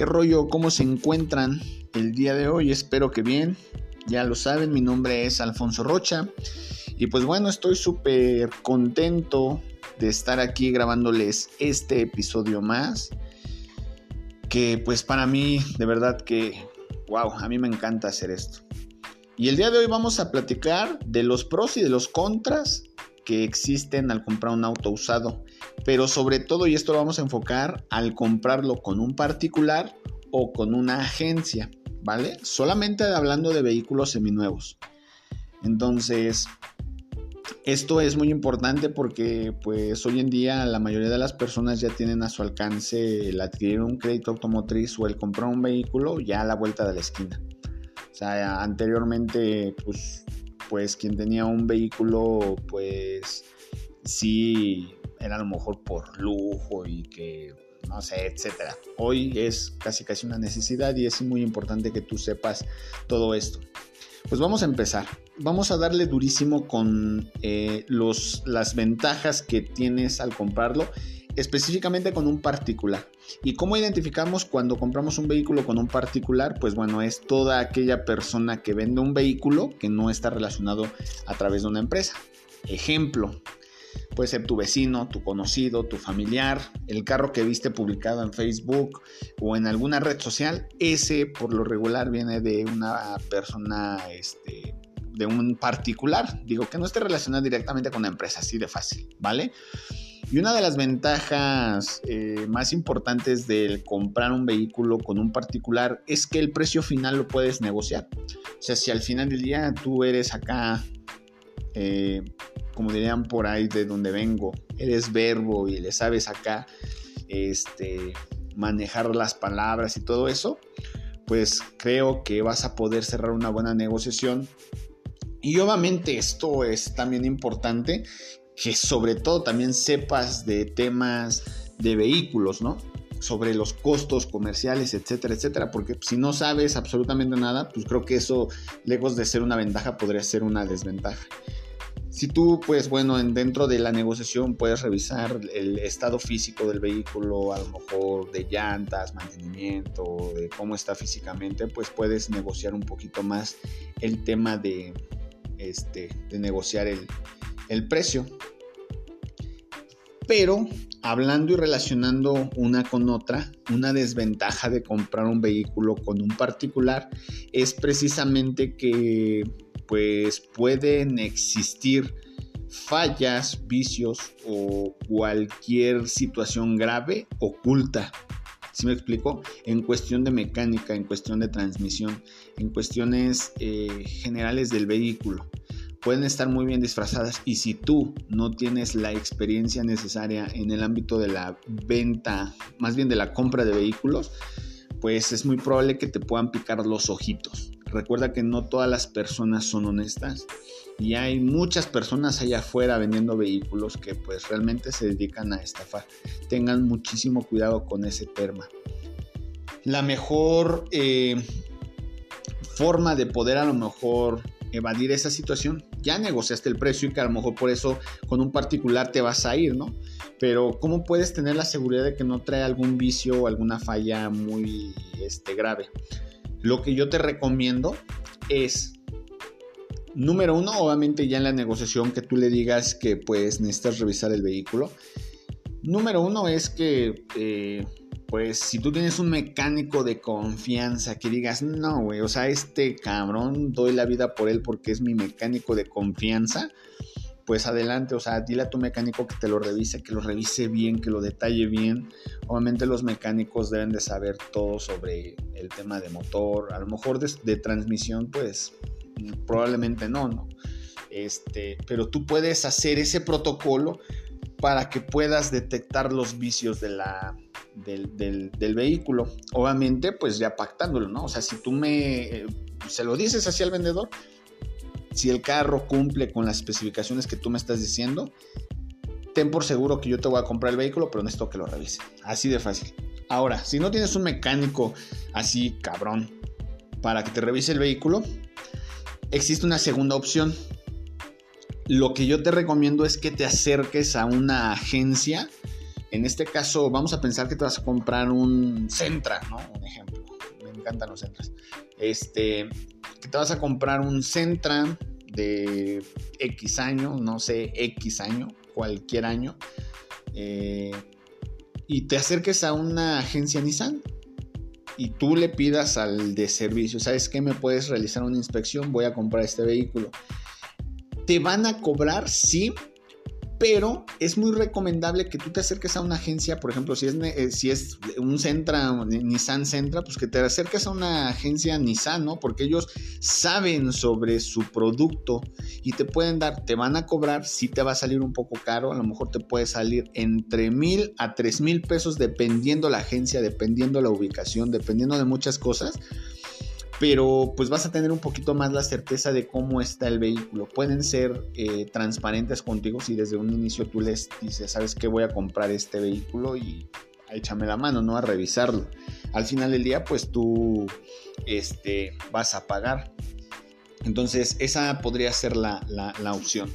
¿Qué rollo? ¿Cómo se encuentran el día de hoy? Espero que bien. Ya lo saben, mi nombre es Alfonso Rocha. Y pues bueno, estoy súper contento de estar aquí grabándoles este episodio más. Que pues para mí, de verdad que, wow, a mí me encanta hacer esto. Y el día de hoy vamos a platicar de los pros y de los contras que existen al comprar un auto usado. Pero sobre todo, y esto lo vamos a enfocar, al comprarlo con un particular o con una agencia, ¿vale? Solamente hablando de vehículos seminuevos. Entonces, esto es muy importante porque pues hoy en día la mayoría de las personas ya tienen a su alcance el adquirir un crédito automotriz o el comprar un vehículo ya a la vuelta de la esquina. O sea, anteriormente pues, pues quien tenía un vehículo pues sí era a lo mejor por lujo y que no sé, etcétera. Hoy es casi casi una necesidad y es muy importante que tú sepas todo esto. Pues vamos a empezar. Vamos a darle durísimo con eh, los, las ventajas que tienes al comprarlo, específicamente con un particular. ¿Y cómo identificamos cuando compramos un vehículo con un particular? Pues bueno, es toda aquella persona que vende un vehículo que no está relacionado a través de una empresa. Ejemplo, Puede ser tu vecino, tu conocido, tu familiar, el carro que viste publicado en Facebook o en alguna red social. Ese por lo regular viene de una persona, este, de un particular. Digo que no esté relacionado directamente con la empresa, así de fácil, ¿vale? Y una de las ventajas eh, más importantes del comprar un vehículo con un particular es que el precio final lo puedes negociar. O sea, si al final del día tú eres acá eh, como dirían por ahí de donde vengo, eres verbo y le sabes acá este, manejar las palabras y todo eso, pues creo que vas a poder cerrar una buena negociación. Y obviamente esto es también importante, que sobre todo también sepas de temas de vehículos, ¿no? sobre los costos comerciales, etcétera, etcétera, porque si no sabes absolutamente nada, pues creo que eso, lejos de ser una ventaja, podría ser una desventaja. Si tú, pues bueno, dentro de la negociación puedes revisar el estado físico del vehículo, a lo mejor de llantas, mantenimiento, de cómo está físicamente, pues puedes negociar un poquito más el tema de, este, de negociar el, el precio. Pero hablando y relacionando una con otra, una desventaja de comprar un vehículo con un particular es precisamente que pues pueden existir fallas, vicios o cualquier situación grave oculta. ¿Sí me explico? En cuestión de mecánica, en cuestión de transmisión, en cuestiones eh, generales del vehículo. Pueden estar muy bien disfrazadas y si tú no tienes la experiencia necesaria en el ámbito de la venta, más bien de la compra de vehículos, pues es muy probable que te puedan picar los ojitos. Recuerda que no todas las personas son honestas y hay muchas personas allá afuera vendiendo vehículos que pues realmente se dedican a estafar. Tengan muchísimo cuidado con ese tema. La mejor eh, forma de poder a lo mejor evadir esa situación, ya negociaste el precio y que a lo mejor por eso con un particular te vas a ir, ¿no? Pero ¿cómo puedes tener la seguridad de que no trae algún vicio o alguna falla muy este, grave? Lo que yo te recomiendo es, número uno, obviamente ya en la negociación que tú le digas que pues necesitas revisar el vehículo. Número uno es que, eh, pues si tú tienes un mecánico de confianza que digas, no, güey, o sea, este cabrón doy la vida por él porque es mi mecánico de confianza pues adelante, o sea, dile a tu mecánico que te lo revise, que lo revise bien, que lo detalle bien. Obviamente los mecánicos deben de saber todo sobre el tema de motor, a lo mejor de, transmisión, pues probablemente no, ¿no? Este, pero tú puedes hacer ese protocolo para que puedas detectar los vicios de la, del, vehículo. Obviamente, pues ya pactándolo, ¿no? O sea, si tú me eh, se lo dices así al vendedor, si el carro cumple con las especificaciones que tú me estás diciendo, ten por seguro que yo te voy a comprar el vehículo, pero necesito que lo revise. Así de fácil. Ahora, si no tienes un mecánico así cabrón para que te revise el vehículo, existe una segunda opción. Lo que yo te recomiendo es que te acerques a una agencia En este caso, vamos a pensar que te vas a comprar un Centra, ¿no? Un ejemplo. Me encantan los Centras. Este, que te vas a comprar un Centra de X año, no sé, X año, cualquier año, eh, y te acerques a una agencia Nissan y tú le pidas al de servicio, ¿sabes qué? Me puedes realizar una inspección, voy a comprar este vehículo. Te van a cobrar, sí, pero es muy recomendable que tú te acerques a una agencia, por ejemplo, si es, eh, si es un Centra, Nissan Centra, pues que te acerques a una agencia Nissan, ¿no? Porque ellos saben sobre su producto y te pueden dar, te van a cobrar, si te va a salir un poco caro, a lo mejor te puede salir entre mil a tres mil pesos dependiendo la agencia, dependiendo la ubicación, dependiendo de muchas cosas pero pues vas a tener un poquito más la certeza de cómo está el vehículo. Pueden ser eh, transparentes contigo si desde un inicio tú les dices, sabes que voy a comprar este vehículo y échame la mano, ¿no? A revisarlo. Al final del día, pues tú este, vas a pagar. Entonces, esa podría ser la, opción.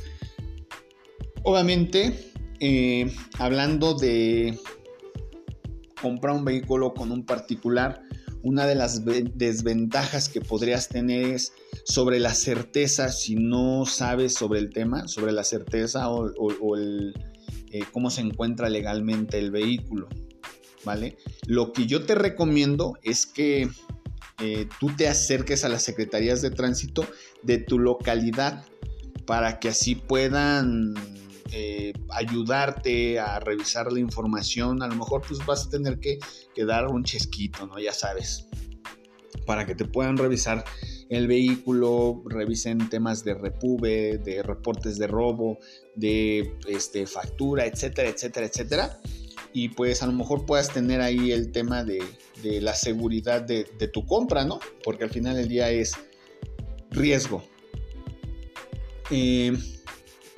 Obviamente, eh, hablando de comprar un vehículo con un particular, una de las desventajas que podrías tener es sobre la certeza, si no sabes sobre el tema, sobre la certeza o, eh, cómo se encuentra legalmente el vehículo. ¿Vale? Lo que yo te recomiendo es que eh, tú te acerques a las secretarías de tránsito de tu localidad para que así puedan eh, ayudarte a revisar la información, a lo mejor pues vas a tener que, dar un chesquito, ¿no? Ya sabes, para que te puedan revisar el vehículo, revisen temas de repube, de reportes de robo, de este, factura, etcétera, etcétera, etcétera. Y pues a lo mejor puedas tener ahí el tema de, la seguridad de, tu compra, ¿no? Porque al final del día es riesgo. Eh,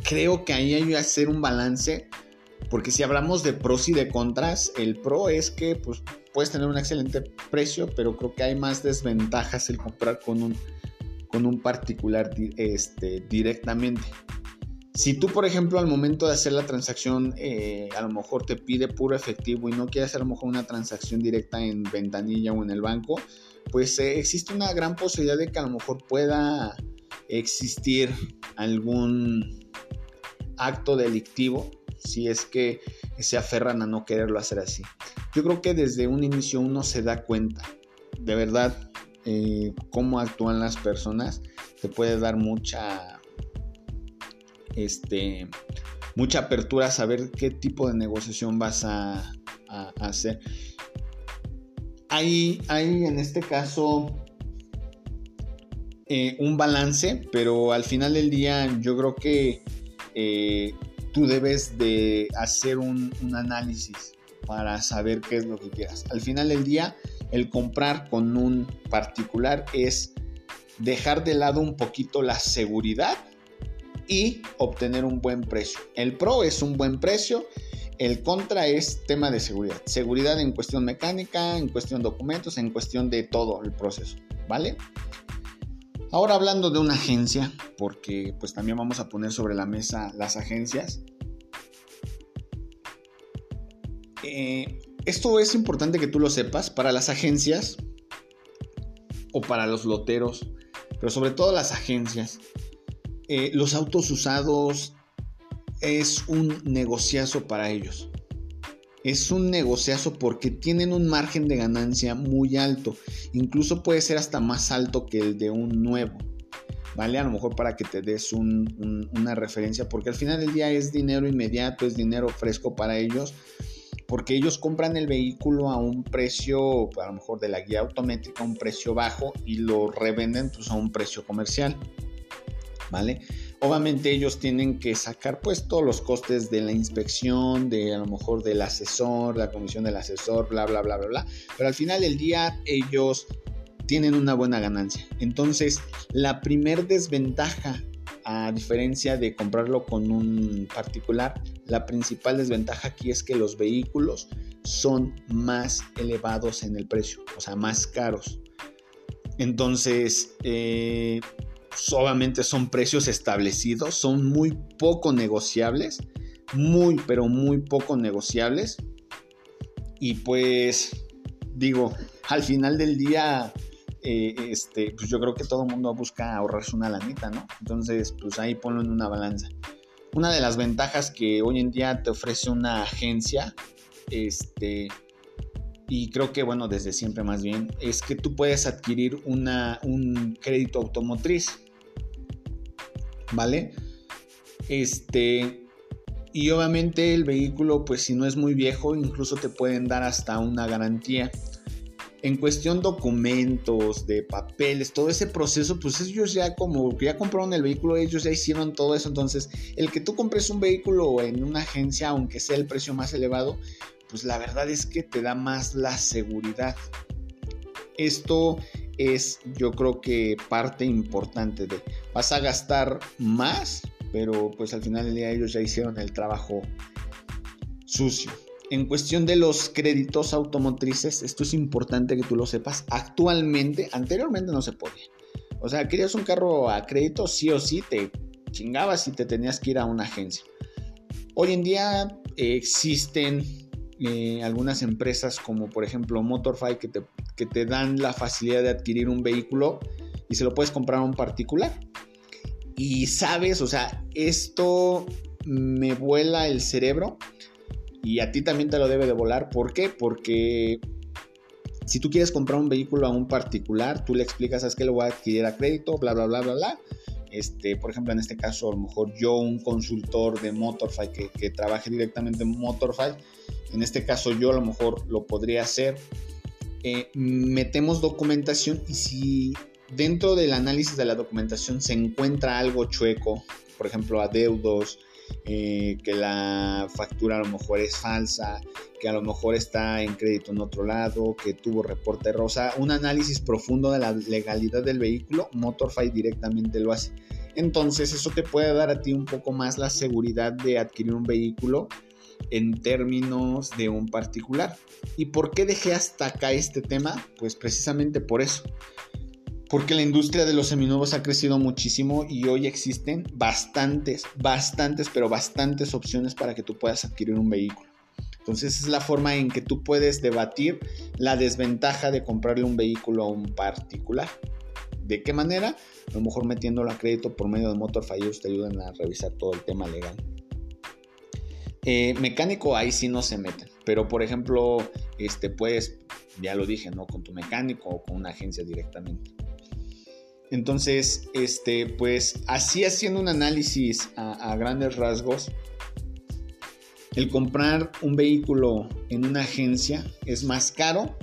creo que ahí hay que hacer un balance, porque si hablamos de pros y de contras, el pro es que pues, puedes tener un excelente precio, pero creo que hay más desventajas el comprar con un, con un particular este, directamente. Si tú, por ejemplo, al momento de hacer la transacción, eh, a lo mejor te pide puro efectivo y no quieres hacer a lo mejor una transacción directa en ventanilla o en el banco, pues eh, existe una gran posibilidad de que a lo mejor pueda existir algún acto delictivo si es que se aferran a no quererlo hacer así. Yo creo que desde un inicio uno se da cuenta, de verdad, eh, cómo actúan las personas, te puede dar mucha, este, mucha apertura a saber qué tipo de negociación vas a, hacer. Hay, hay, en este caso eh, un balance, pero al final del día yo creo que eh, tú debes de hacer un, análisis para saber qué es lo que quieras. Al final del día, el comprar con un particular es dejar de lado un poquito la seguridad y obtener un buen precio. El pro es un buen precio, el contra es tema de seguridad. Seguridad en cuestión mecánica, en cuestión documentos, en cuestión de todo el proceso, ¿vale? Ahora hablando de una agencia, porque pues también vamos a poner sobre la mesa las agencias. Eh, esto es importante que tú lo sepas para las agencias o para los loteros, pero sobre todo las agencias. Eh, los autos usados es un negociazo para ellos es un negociazo porque tienen un margen de ganancia muy alto. Incluso puede ser hasta más alto que el de un nuevo. ¿Vale? A lo mejor para que te des una referencia, porque al final del día es dinero inmediato, es dinero fresco para ellos, porque ellos compran el vehículo a un precio, a lo mejor de la guía automática, a un precio bajo y lo revenden pues, a un precio comercial. ¿Vale? Obviamente ellos tienen que sacar pues todos los costes de la inspección, de a lo mejor del asesor, la comisión del asesor, bla, bla, bla, bla, bla. Pero al final del día ellos tienen una buena ganancia. Entonces, la primer desventaja, a diferencia de comprarlo con un particular, la principal desventaja aquí es que los vehículos son más elevados en el precio, o sea, más caros. Entonces, eh, solamente son precios establecidos, son muy poco negociables, muy, pero muy poco negociables. Y pues, digo, al final del día, eh, este, pues yo creo que todo el mundo busca ahorrarse una lanita, ¿no? Entonces, pues ahí ponlo en una balanza. Una de las ventajas que hoy en día te ofrece una agencia, este, y creo que, bueno, desde siempre más bien, es que tú puedes adquirir una, un crédito automotriz, ¿vale? Este, y obviamente el vehículo, pues si no es muy viejo, incluso te pueden dar hasta una garantía. En cuestión documentos, de papeles, todo ese proceso, pues ellos ya como ya compraron el vehículo, ellos ya hicieron todo eso. Entonces, el que tú compres un vehículo en una agencia, aunque sea el precio más elevado, pues la verdad es que te da más la seguridad. Esto es yo creo que parte importante de vas a gastar más, pero pues al final del día ellos ya hicieron el trabajo sucio. En cuestión de los créditos automotrices, esto es importante que tú lo sepas. Actualmente, anteriormente no se podía. O sea, querías un carro a crédito, sí o sí, te chingabas y te tenías que ir a una agencia. Hoy en día existen eh, algunas empresas como por ejemplo Motorfy que te, que te dan la facilidad de adquirir un vehículo y se lo puedes comprar a un particular. Y sabes, o sea, esto me vuela el cerebro y a ti también te lo debe de volar. ¿Por qué? Porque si tú quieres comprar un vehículo a un particular, tú le explicas, ¿sabes que lo voy a adquirir a crédito? Bla, bla, bla, bla, bla. Este, por ejemplo, en este caso, a lo mejor yo, un consultor de Motorfy que, que trabaje directamente en Motorfy, en este caso yo a lo mejor lo podría hacer. Eh, metemos documentación y si dentro del análisis de la documentación se encuentra algo chueco, por ejemplo adeudos, eh, que la factura a lo mejor es falsa, que a lo mejor está en crédito en otro lado, que tuvo reporte rosa, un análisis profundo de la legalidad del vehículo, Motorfy directamente lo hace. Entonces eso te puede dar a ti un poco más la seguridad de adquirir un vehículo en términos de un particular. ¿Y por qué dejé hasta acá este tema? Pues precisamente por eso. Porque la industria de los seminuevos ha crecido muchísimo y hoy existen bastantes, bastantes, pero bastantes opciones para que tú puedas adquirir un vehículo. Entonces es la forma en que tú puedes debatir la desventaja de comprarle un vehículo a un particular. ¿De qué manera? A lo mejor metiéndolo a crédito por medio de Motor te ayudan a revisar todo el tema legal. Eh, mecánico ahí sí no se meten, pero por ejemplo, este puedes, ya lo dije, ¿no? Con tu mecánico o con una agencia directamente. Entonces, este, pues así haciendo un análisis a, grandes rasgos, el comprar un vehículo en una agencia es más caro,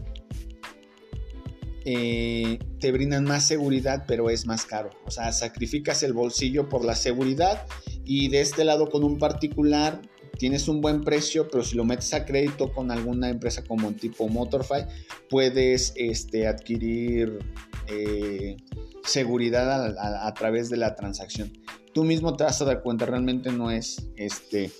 eh, te brindan más seguridad, pero es más caro. O sea, sacrificas el bolsillo por la seguridad y de este lado con un particular tienes un buen precio, pero si lo metes a crédito con alguna empresa como tipo Motorfy, puedes este, adquirir eh, seguridad a, través de la transacción. Tú mismo te vas a dar cuenta, realmente no es este,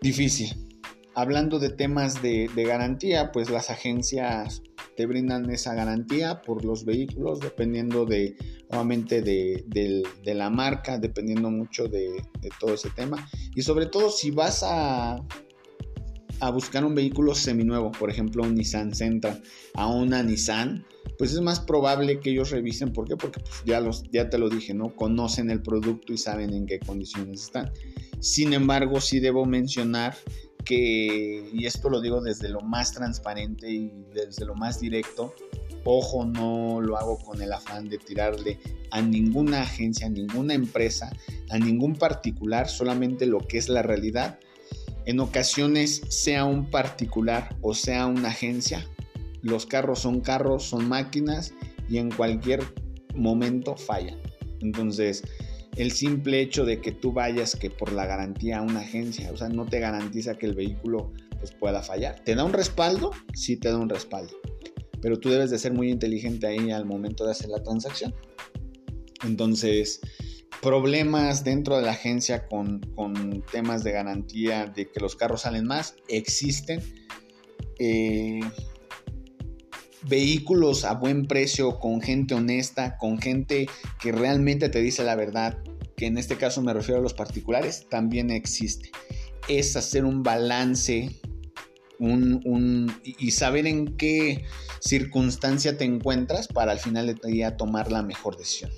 difícil. Hablando de temas de, de garantía, pues las agencias te brindan esa garantía por los vehículos, dependiendo de, nuevamente, de, la marca, dependiendo mucho de, todo ese tema. Y sobre todo si vas a, a buscar un vehículo seminuevo, por ejemplo un Nissan Sentra, a una Nissan, pues es más probable que ellos revisen. ¿Por qué? Porque pues, ya, los, ya te lo dije, ¿no? Conocen el producto y saben en qué condiciones están. Sin embargo, sí debo mencionar que, y esto lo digo desde lo más transparente y desde lo más directo, ojo, no lo hago con el afán de tirarle a ninguna agencia, a ninguna empresa, a ningún particular, solamente lo que es la realidad. En ocasiones, sea un particular o sea una agencia, los carros son carros, son máquinas y en cualquier momento fallan. Entonces, el simple hecho de que tú vayas que por la garantía a una agencia, o sea, no te garantiza que el vehículo pues, pueda fallar. ¿Te da un respaldo? Sí te da un respaldo. Pero tú debes de ser muy inteligente ahí al momento de hacer la transacción. Entonces, problemas dentro de la agencia con, con temas de garantía de que los carros salen más, existen. Eh, vehículos a buen precio, con gente honesta, con gente que realmente te dice la verdad, que en este caso me refiero a los particulares, también existe. Es hacer un balance y saber en qué circunstancia te encuentras para al final de día tomar la mejor decisión.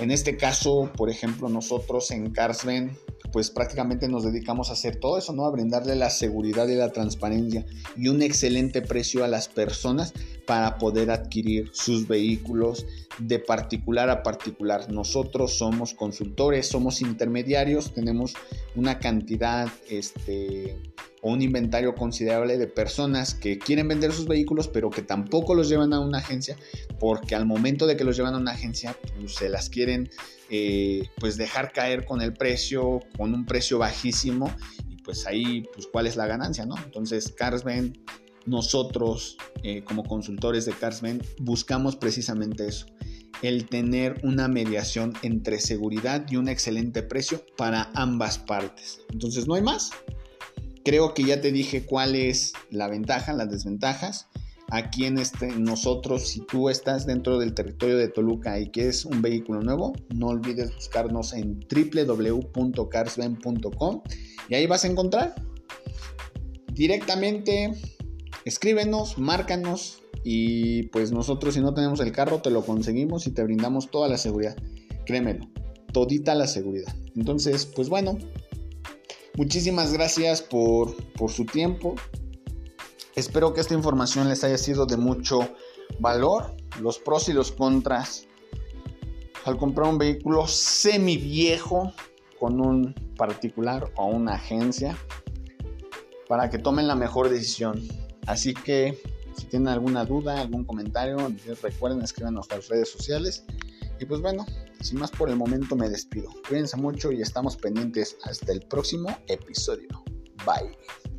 En este caso, por ejemplo, nosotros en Carsven pues prácticamente nos dedicamos a hacer todo eso, ¿no? A brindarle la seguridad y la transparencia y un excelente precio a las personas para poder adquirir sus vehículos de particular a particular. Nosotros somos consultores, somos intermediarios, tenemos una cantidad, este, un inventario considerable de personas que quieren vender sus vehículos, pero que tampoco los llevan a una agencia, porque al momento de que los llevan a una agencia, pues, se las quieren eh, pues dejar caer con el precio, con un precio bajísimo, y pues ahí, pues cuál es la ganancia, ¿no? Entonces, Carsben, nosotros eh, como consultores de Carsben, buscamos precisamente eso, el tener una mediación entre seguridad y un excelente precio para ambas partes. Entonces, no hay más. Creo que ya te dije cuál es la ventaja, las desventajas. Aquí en este, nosotros, si tú estás dentro del territorio de Toluca y quieres un vehículo nuevo, no olvides buscarnos en www.carsben.com y ahí vas a encontrar directamente, escríbenos, márcanos y pues nosotros si no tenemos el carro te lo conseguimos y te brindamos toda la seguridad. Créemelo, todita la seguridad. Entonces, pues bueno, Muchísimas gracias por, su tiempo. Espero que esta información les haya sido de mucho valor. Los pros y los contras al comprar un vehículo semi viejo con un particular o una agencia para que tomen la mejor decisión. Así que si tienen alguna duda, algún comentario, recuerden escriban en nuestras redes sociales. Y pues bueno, sin más por el momento me despido. Cuídense mucho y estamos pendientes hasta el próximo episodio. Bye.